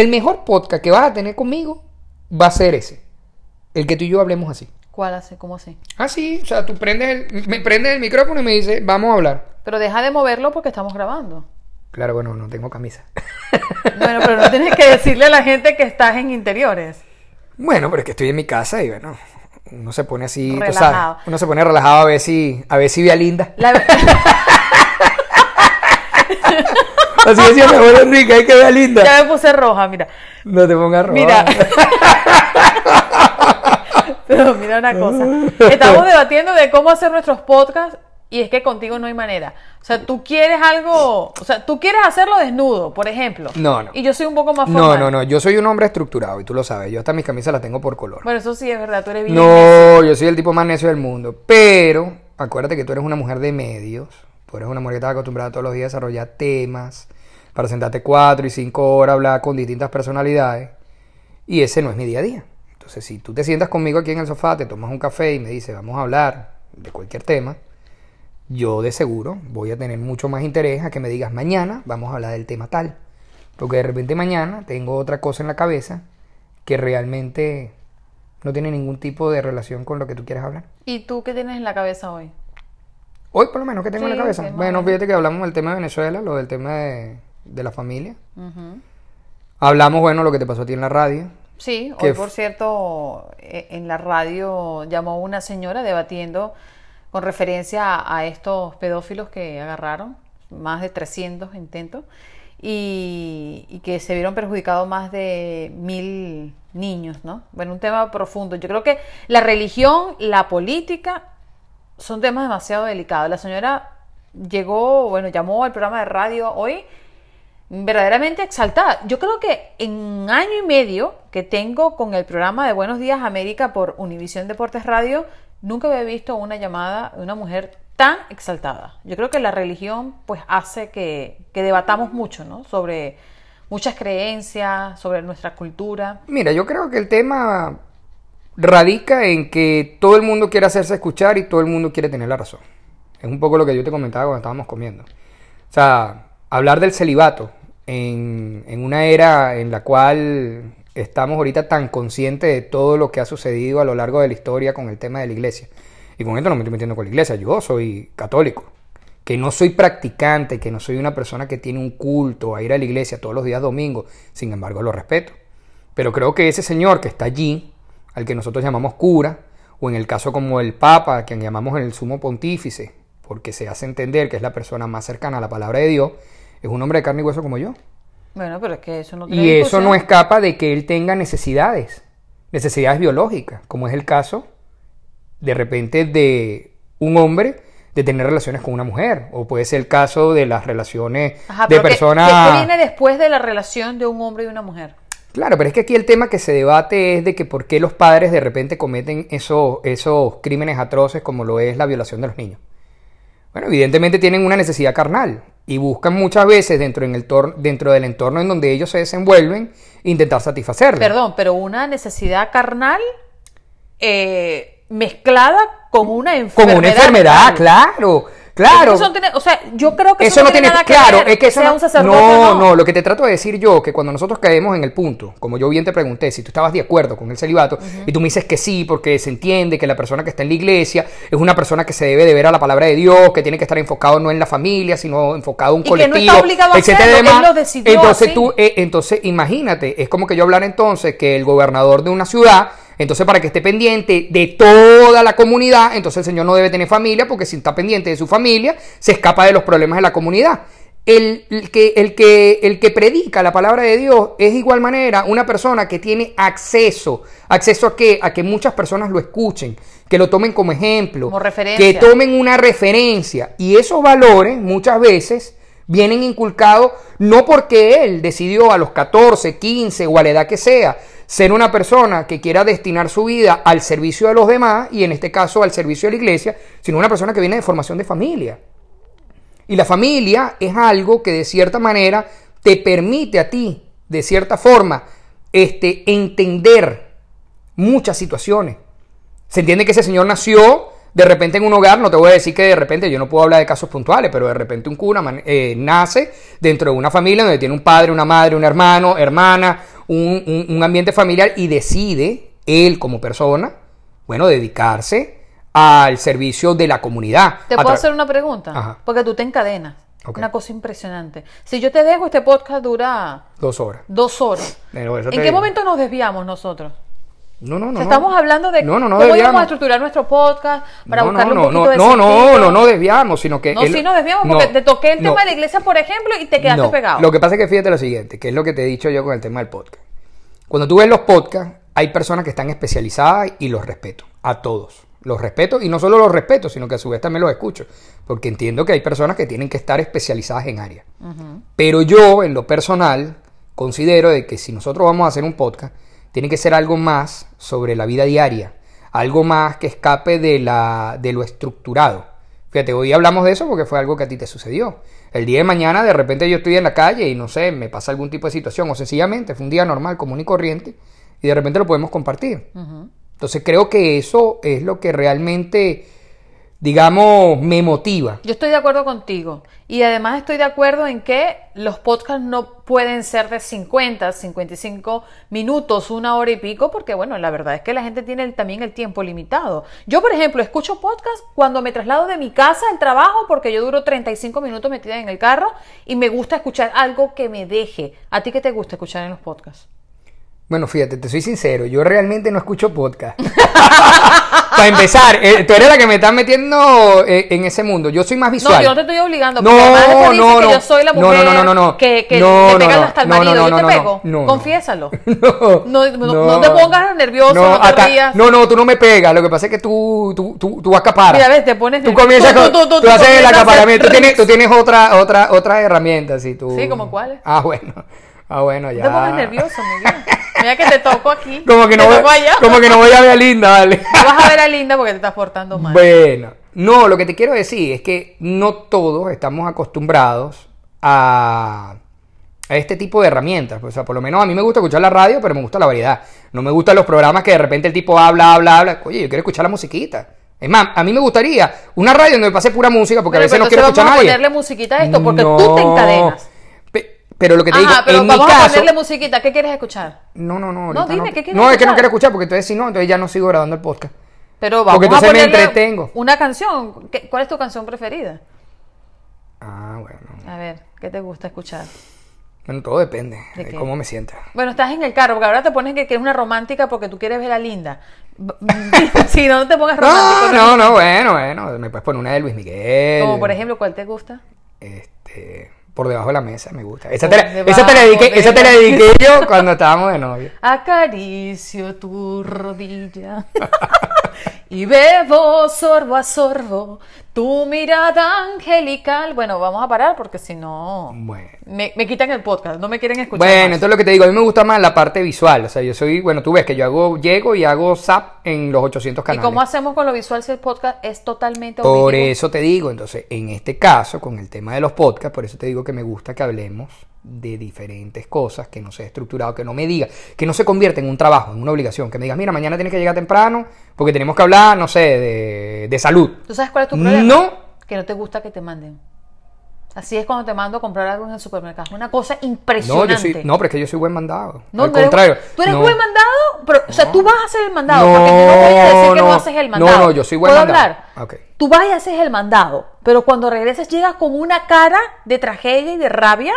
El mejor podcast que vas a tener conmigo va a ser ese. El que tú y yo hablemos así. ¿Cuál hace? ¿Cómo así? Así, o sea, tú prendes el, me prendes el micrófono y me dices, vamos a hablar. Pero deja de moverlo porque estamos grabando. Claro, bueno, no tengo camisa. Bueno, pero no tienes que decirle a la gente que estás en interiores. Bueno, pero es que estoy en mi casa y bueno, uno se pone así, tú sabes, uno se pone relajado a ver si, a ver si ve a Linda. La- Así decía mi abuelo Enrique, hay que ver Linda. ya me puse roja, mira. No te pongas roja. Mira. Pero mira una cosa. Estamos debatiendo de cómo hacer nuestros podcasts y es que contigo no hay manera. O sea, tú quieres algo, o sea, tú quieres hacerlo desnudo, por ejemplo. No, no. Y yo soy un poco más No, formal. no, no, yo soy un hombre estructurado y tú lo sabes, yo hasta mis camisas las tengo por color. Bueno, eso sí es verdad, tú eres bien. No, yo soy el tipo más necio del mundo. Pero, acuérdate que tú eres una mujer de medios. Tú eres una mujer que está acostumbrada todos los días a desarrollar temas, para sentarte cuatro y cinco horas a hablar con distintas personalidades. Y ese no es mi día a día. Entonces, si tú te sientas conmigo aquí en el sofá, te tomas un café y me dices, vamos a hablar de cualquier tema, yo de seguro voy a tener mucho más interés a que me digas, mañana vamos a hablar del tema tal. Porque de repente mañana tengo otra cosa en la cabeza que realmente no tiene ningún tipo de relación con lo que tú quieres hablar. ¿Y tú qué tienes en la cabeza hoy? Hoy por lo menos que tengo en la cabeza. bueno, fíjate que hablamos del tema de Venezuela, lo del tema de, de la familia. Hablamos, bueno, lo que te pasó a ti en la radio. Sí, Que hoy por cierto, e- en la radio llamó una señora debatiendo con referencia a, a estos pedófilos que agarraron, más de 300 intentos, y, y que se vieron perjudicados más de mil niños, ¿no? Bueno, un tema profundo. Yo creo que la religión, la política, son temas demasiado delicados. La señora llegó, bueno, llamó al programa de radio hoy verdaderamente exaltada. Yo creo que en un año y medio que tengo con el programa de Buenos Días América por Univisión Deportes Radio, nunca había visto una llamada de una mujer tan exaltada. Yo creo que la religión pues hace que, que debatamos mucho, ¿no? Sobre muchas creencias, sobre nuestra cultura. Mira, yo creo que el tema radica en que todo el mundo quiere hacerse escuchar y todo el mundo quiere tener la razón. Es un poco lo que yo te comentaba cuando estábamos comiendo. O sea, hablar del celibato en, una era en la cual estamos ahorita tan conscientes de todo lo que ha sucedido a lo largo de la historia con el tema de la iglesia. Y con esto no me estoy metiendo con la iglesia, yo soy católico. Que no soy practicante, que no soy una persona que tiene un culto a ir a la iglesia todos los días domingos, sin embargo lo respeto. Pero creo que ese señor que está allí, al que nosotros llamamos cura, o en el caso como el Papa, a quien llamamos el sumo pontífice, porque se hace entender que es la persona más cercana a la palabra de Dios, es un hombre de carne y hueso como yo. Bueno, pero es que eso no tiene Y eso no escapa de que él tenga necesidades, necesidades biológicas, como es el caso de repente de un hombre de tener relaciones con una mujer, o puede ser el caso de las relaciones Ajá, de pero ¿qué- personas... ¿qué, qué viene después de la relación de un hombre y una mujer? Claro, pero es que aquí el tema que se debate es de que por qué los padres de repente cometen esos, esos crímenes atroces como lo es la violación de los niños. Bueno, evidentemente tienen una necesidad carnal y buscan muchas veces dentro, en el tor- dentro del entorno en donde ellos se desenvuelven intentar satisfacerla. Perdón, pero una necesidad carnal eh, mezclada con una Con enfermedad. una enfermedad, claro, claro. Eso no tiene- o sea, yo creo que Eso no tiene, nada que claro, ver es que eso sea no, un sacerdote no, no, lo que te trato de decir yo, que cuando nosotros caemos en el punto, como yo bien te pregunté, si tú estabas de acuerdo con el celibato, y tú me dices que sí, porque se entiende que la persona que está en la iglesia es una persona que se debe de ver a la palabra de Dios, que tiene que estar enfocado no en la familia, sino enfocado en un Y que no colectivo, está obligado a hacerlo, demás. él lo decidió entonces así. tú, eh, entonces imagínate, es como que yo hablara entonces que el gobernador de una ciudad entonces, para que esté pendiente de toda la comunidad, entonces el señor no debe tener familia, porque si está pendiente de su familia, se escapa de los problemas de la comunidad. El, el que, el, que, el que predica la palabra de Dios es de igual manera una persona que tiene acceso. ¿Acceso a qué? A que muchas personas lo escuchen, que lo tomen como ejemplo, Como que tomen una referencia. Y esos valores muchas veces vienen inculcados no porque él decidió a los 14, 15 o a la edad que sea ser una persona que quiera destinar su vida al servicio de los demás y en este caso al servicio de la iglesia, sino una persona que viene de formación de familia. Y la familia es algo que de cierta manera te permite a ti, de cierta forma, este, entender muchas situaciones. Se entiende que ese señor nació De repente en un hogar, no te voy a decir que de repente, yo no puedo hablar de casos puntuales, pero de repente un man- eh, nace dentro de una familia donde tiene un padre, una madre, un hermano, hermana, un, un- un ambiente familiar y decide, él como persona, bueno, dedicarse al servicio de la comunidad. ¿Te puedo hacer una pregunta? Ajá. Porque tú te encadenas. Una cosa impresionante. Si yo te dejo, este podcast dura Dos horas. dos horas. ¿En qué digo. momento nos desviamos nosotros? No, no, O no. sea, no. estamos hablando de No, no, no cómo íbamos a estructurar nuestro podcast para no, buscarle no, un poquito no, de no, no, sentido. no, no desviamos, sino que... No, el- sí nos desviamos no, porque te toqué el no. tema de la iglesia, por ejemplo, y te quedaste No, pegado. Lo que pasa es que fíjate lo siguiente, que es lo que te he dicho yo con el tema del podcast. Cuando tú ves los podcasts, hay personas que están especializadas y los respeto, a todos. Los respeto y no solo los respeto, sino que a su vez también los escucho, porque entiendo que hay personas que tienen que estar especializadas en áreas. Pero yo, en lo personal, considero de que si nosotros vamos a hacer un podcast, tiene que ser algo más sobre la vida diaria, algo más que escape de, la, de lo estructurado. Fíjate, hoy hablamos de eso porque fue algo que a ti te sucedió. El día de mañana, de repente yo estoy en la calle y no sé, me pasa algún tipo de situación, o sencillamente fue un día normal, común y corriente, y de repente lo podemos compartir. Entonces creo que eso es lo que realmente, digamos, me motiva. Yo estoy de acuerdo contigo. Y además estoy de acuerdo en que los podcasts no pueden ser de 50, 55 minutos, una hora y pico, porque bueno, la verdad es que la gente tiene el- también el tiempo limitado. Yo, por ejemplo, escucho podcast cuando me traslado de mi casa al trabajo, porque yo duro 35 minutos metida en el carro y me gusta escuchar algo que me deje. ¿A ti qué te gusta escuchar en los podcasts? Bueno, fíjate, te soy sincero, yo realmente no escucho podcast. Para empezar, eh, tú eres la que me estás metiendo eh, en ese mundo. Yo soy más visual. No, yo no te estoy obligando. No, dices no, que no. yo soy la No, mujer no, no, no, no. que, que No, le no, pegan no. hasta el No, no, marido. no, yo no, te no, pego. no, no. Confiésalo. No, No, no- no te pongas nervioso, no te acá- rías. No, no, tú no me pegas. Lo que pasa es que tú, tú, tú, tú acaparas. Mira, ves, te pones Tú comienzas con. tú, Tú, tú, haces el acaparamiento. Tú tienes, tú tienes otra, otra, otra herramienta. Sí, tú... Sí, ¿como cuáles? Ah, bueno. Ah, bueno, ya. Te pongas nervioso, Miguel. Mira que te toco aquí. Como que, no voy, como que no voy a ver a Linda, vale. No vas a ver a Linda porque te estás portando mal. Bueno, no, lo que te quiero decir es que no todos estamos acostumbrados a, a este tipo de herramientas. O sea, por lo menos a mí me gusta escuchar la radio, pero me gusta la variedad. No me gustan los programas que de repente el tipo habla, habla, habla. Oye, yo quiero escuchar la musiquita. Es más, a mí me gustaría una radio donde pase pura música porque a veces no quiero escuchar a nadie. ponerle musiquita a esto porque No. tú te encadenas. Pe- pero lo que te digo, Ajá, pero en vamos mi a caso, ponerle musiquita. ¿Qué quieres escuchar? no, no, no, No, dime, ¿qué quieres No, es que no escuchar? quiero escuchar porque entonces si no, entonces ya no sigo grabando el podcast. Pero vamos Porque a entonces me ponerle entretengo. una canción. ¿Qué- ¿Cuál es tu canción preferida? Ah, bueno. A ver, ¿qué te gusta escuchar? Bueno, todo depende ¿De de, qué? cómo me sienta. Bueno, estás en el carro, porque ahora te pones que, que es una romántica porque tú quieres ver a Linda. Si no, no te pongas romántico. No, no, no, bueno, bueno. Me puedes poner una de Luis Miguel. Como por ejemplo, ¿cuál te gusta? Este, por debajo de la mesa, me gusta. Esa te, la, esa te la dediqué, de esa te la- dediqué yo cuando estábamos de novio. Acaricio tu rodilla y bebo sorbo a sorbo tu mirada angelical. Bueno, vamos a parar porque si no Bueno. me, me quitan el podcast, no me quieren escuchar. Bueno, más. entonces lo que te digo, a mí me gusta más la parte visual. O sea, yo soy, bueno, tú ves que yo hago, llego y hago zap en los 800 ¿Y canales. cómo hacemos con lo visual si el podcast es totalmente Por eso te digo, entonces, en este caso, con el tema de los podcasts, por eso te digo que me gusta que hablemos de diferentes cosas, que no sea estructurado, que no me diga, que no se convierta en un trabajo, en una obligación, que me digas, mira, mañana tienes que llegar temprano porque tenemos que hablar, no sé, de, de salud. ¿Tú sabes cuál es tu problema? No. Que no te gusta que te manden. Así es cuando te mando a comprar algo en el supermercado. Una cosa No, impresionante. yo soy, no, pero es que yo soy buen mandado. No, Al no eres- contrario. Tú eres no. buen mandado, pero, o sea, No. tú vas a hacer el mandado. No, porque no a decir que no no. haces el No, mandado. no, yo soy buen ¿Puedo mandado. hablar? Ok. Tú vas y haces el mandado, pero cuando regresas llegas con una cara de tragedia y de rabia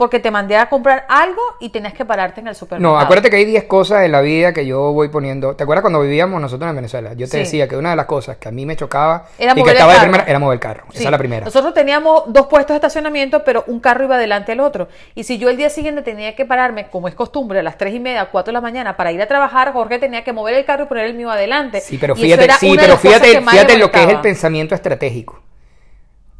porque te mandé a comprar algo y tenías que pararte en el supermercado. No, acuérdate que hay 10 cosas en la vida que yo voy poniendo. ¿Te acuerdas cuando vivíamos nosotros en Venezuela? Yo te Sí. decía que una de las cosas que a mí me chocaba Era y que estaba de primera era mover el carro. Sí. Esa es la primera. Nosotros teníamos dos puestos de estacionamiento, pero un carro iba delante del otro. Y si yo el día siguiente tenía que pararme, como es costumbre, a las tres y media, cuatro de la mañana para ir a trabajar, Jorge tenía que mover el carro y poner el mío adelante. Sí, pero fíjate, sí, pero fíjate, fíjate lo que es el pensamiento estratégico.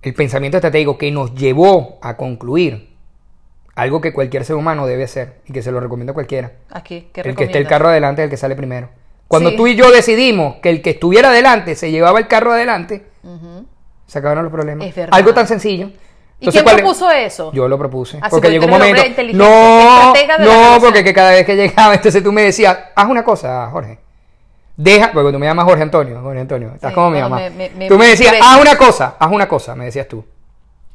El pensamiento estratégico que nos llevó a concluir algo que cualquier ser humano debe hacer y que se lo recomiendo a cualquiera. Aquí, ¿qué El que esté el carro adelante es el que sale primero. Cuando Sí. tú y yo decidimos que el que estuviera adelante se llevaba el carro adelante, se acabaron los problemas. Es verdad. Algo tan sencillo. ¿Y quién propuso eso? Yo lo propuse. Así porque que llegó un momento. No, no, porque que cada vez que llegaba, entonces tú me decías, haz una cosa, Jorge. Deja, porque tú me llamas Jorge Antonio, Jorge Antonio, estás Sí, como mi mamá. me- me- me- tú me decías, haz una cosa, haz una cosa, me decías tú.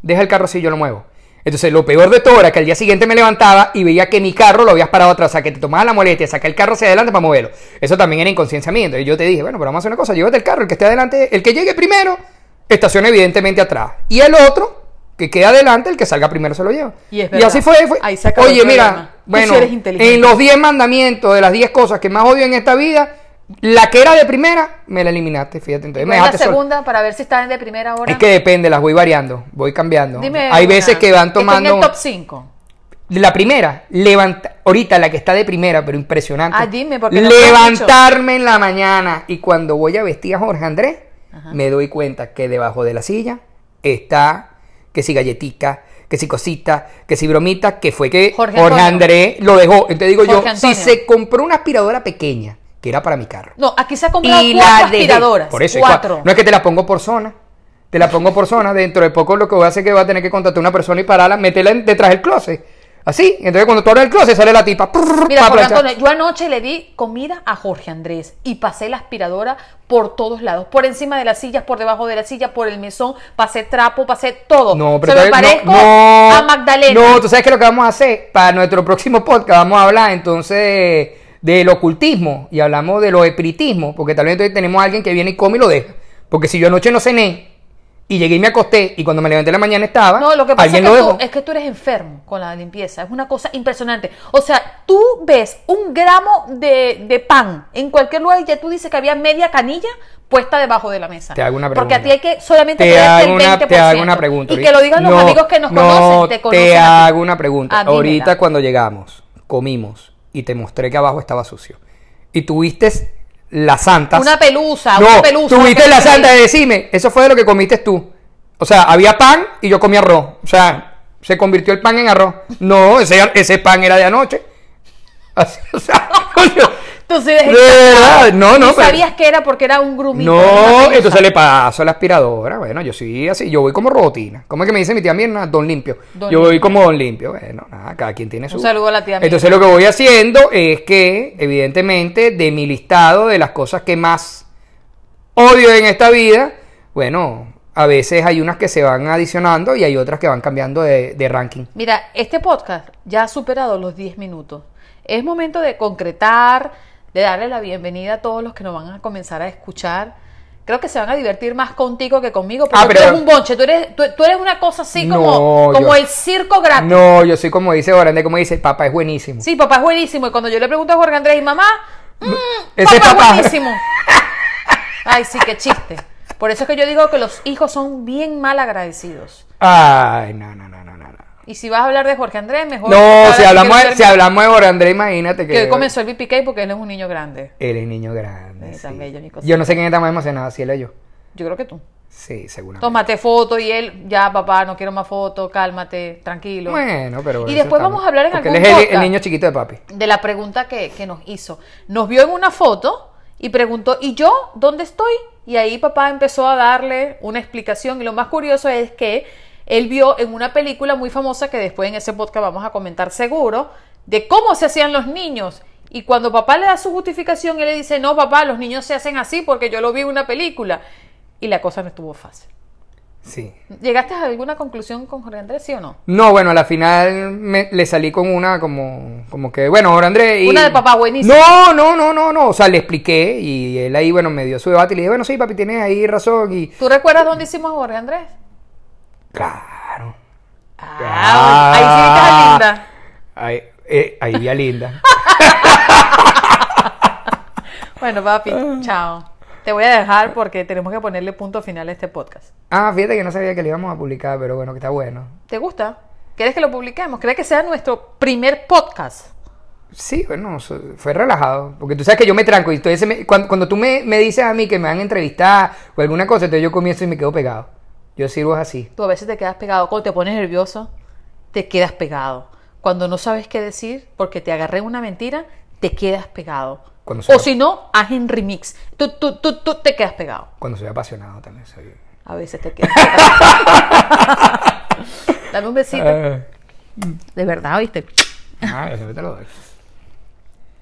Deja el carro así, yo lo muevo. Entonces, lo peor de todo era que al día siguiente me levantaba y veía que mi carro lo habías parado atrás, o sea, que te tomabas la molestia, sacar el carro hacia adelante para moverlo. Eso también era inconsciencia mía. Entonces yo te dije, bueno, pero vamos a hacer una cosa, llévate el carro, el que esté adelante, el que llegue primero, estaciona evidentemente atrás. Y el otro, que quede adelante, el que salga primero se lo lleva. Y es verdad. así fue. fue. Ahí Oye, mira, bueno, en los 10 mandamientos de las 10 cosas que más odio en esta vida, la que era de primera, me la eliminaste, fíjate. Entonces me ¿Cuál es la dejaste solo. segunda para ver si están de primera hora? Es que depende, las voy variando, voy cambiando. Dime Hay una, veces que van tomando. en el top 5. La primera, levanta, ahorita la que está de primera, pero impresionante. Ah, dime, porque no Levantarme en la mañana y cuando voy a vestir a Jorge Andrés, me doy cuenta que debajo de la silla está que si galletica, que si cosita, que si bromita, que fue que Jorge. Andrés lo dejó. Entonces digo yo, si se compró una aspiradora pequeña, que era para mi carro, No, aquí se ha comprado y cuatro aspiradoras. Por eso, cuatro. cua- no es que te la pongo por zona. Te la pongo por zona. Dentro de poco lo que voy a hacer es que voy a tener que contratar a una persona y pararla, meterla detrás del closet. Así. Entonces cuando tú abres el closet sale la tipa. prrr, Mira, Jorge. Antonio, yo anoche le di comida a Jorge Andrés y pasé la aspiradora por todos lados, por encima de las sillas, por debajo de la silla, por el mesón, pasé trapo, pasé todo. No, pero Se me todavía- parezco no, no, a Magdalena. No, tú sabes que lo que vamos a hacer para nuestro próximo podcast vamos a hablar entonces del ocultismo y hablamos de los espiritismos, porque tal vez entonces tenemos a alguien que viene y come y lo deja. Porque si yo anoche no cené y llegué y me acosté y cuando me levanté en la mañana estaba, No, lo que pasa es que, lo tú, es que tú eres enfermo con la limpieza. Es una cosa impresionante. O sea, tú ves un gramo de, de pan en cualquier lugar y ya tú dices que había media canilla puesta debajo de la mesa. Te hago una Porque a ti hay pregunta. que solamente Te hago, el una, 20%. te hago una pregunta. Y que lo digan los amigos que nos no, conocen. Te conocen. Te hago una pregunta. Ah. Ahorita cuando llegamos, comimos y te mostré que abajo estaba sucio. Y tuviste las santas. Una pelusa, no, una pelusa. tuviste una la santa de decirme, eso fue de lo que comiste tú. O sea, había pan y yo comí arroz. O sea, se convirtió el pan en arroz. No, ese, ese pan era de anoche. Así, o sea, de verdad, no, no, ¿Y pero- sabías que era porque era un grumito? no, entonces le paso a la aspiradora. Bueno, yo sí, así, yo voy como robotina. ¿Cómo es que me dice mi tía Mirna? Don Limpio. Don yo voy como Don Limpio. Bueno, nada, cada quien tiene su. Un saludo a la tía Mirna. Entonces lo que voy haciendo es que, evidentemente, de mi listado de las cosas que más odio en esta vida, bueno, a veces hay unas que se van adicionando y hay otras que van cambiando de, de ranking. Mira, este podcast ya ha superado los 10 minutos. Es momento de concretar, de darle la bienvenida a todos los que nos van a comenzar a escuchar. Creo que se van a divertir más contigo que conmigo, porque Ah, pero- tú eres un bonche, tú eres, tú, tú eres una cosa así como, No, como yo- el circo gratis. No, yo soy como dice Orande, como dice, papá es buenísimo. Sí, papá es buenísimo. Y cuando yo le pregunto a Jorge Andrés y mamá, mm, papá, papá. es buenísimo. Ay, sí, qué chiste. Por eso es que yo digo que los hijos son bien mal agradecidos. Ay, no, no. no. Y si vas a hablar de Jorge Andrés, mejor. No, si hablamos, de, si hablamos de Orandre, imagínate que. Que hoy comenzó el BPK porque él es un niño grande. Él es niño grande. Sí, tan bello. Yo no sé quién está más emocionado, si él o yo. Yo creo que tú. Sí, seguramente. Tómate foto y él, ya papá, no quiero más fotos, cálmate, tranquilo. Bueno, pero. Y después vamos a hablar en algún él es el, niño chiquito de papi. de la pregunta que, que nos hizo. Nos vio en una foto y preguntó, ¿y yo dónde estoy? Y ahí papá empezó a darle una explicación y lo más curioso es que él vio en una película muy famosa que después en ese podcast vamos a comentar seguro, de cómo se hacían los niños. Y cuando papá le da su justificación, él le dice, no papá, los niños se hacen así porque yo lo vi en una película. Y la cosa no estuvo fácil. Sí. ¿Llegaste a alguna conclusión con Jorge Andrés, sí o no? No, bueno, a la final me- le salí con una como, como que, bueno, ahora André. y- Una de papá buenísima. No, no, no, no, no. O sea, le expliqué y él ahí, bueno, me dio su debate y le dije, bueno, sí, papi, tienes ahí razón. Y ¿Tú recuerdas dónde hicimos a Jorge Andrés? Claro. Ah, ahí sí viste a Linda. Ahí, eh, ahí vi a Linda. Bueno, papi, chao. Te voy a dejar porque tenemos que ponerle punto final a este podcast. ah, fíjate que no sabía que le íbamos a publicar, pero bueno, que está bueno. ¿Te gusta? ¿Quieres que lo publiquemos? ¿Crees que sea nuestro primer podcast? Sí, bueno, fue relajado. Porque tú sabes que yo me tranco y entonces me- cuando, cuando tú me, me dices a mí que me van a entrevistar o alguna cosa, entonces yo comienzo y me quedo pegado. Yo sirvo así. Tú a veces te quedas pegado. Cuando te pones nervioso, te quedas pegado. Cuando no sabes qué decir porque te agarré una mentira, te quedas pegado. Cuando soy, O si no, haz en remix. Tú, tú, tú, tú te quedas pegado. cuando soy apasionado también soy. A veces te quedas pegado. Dame un besito. Ah, De verdad, ¿viste? ah, yo siempre te lo doy.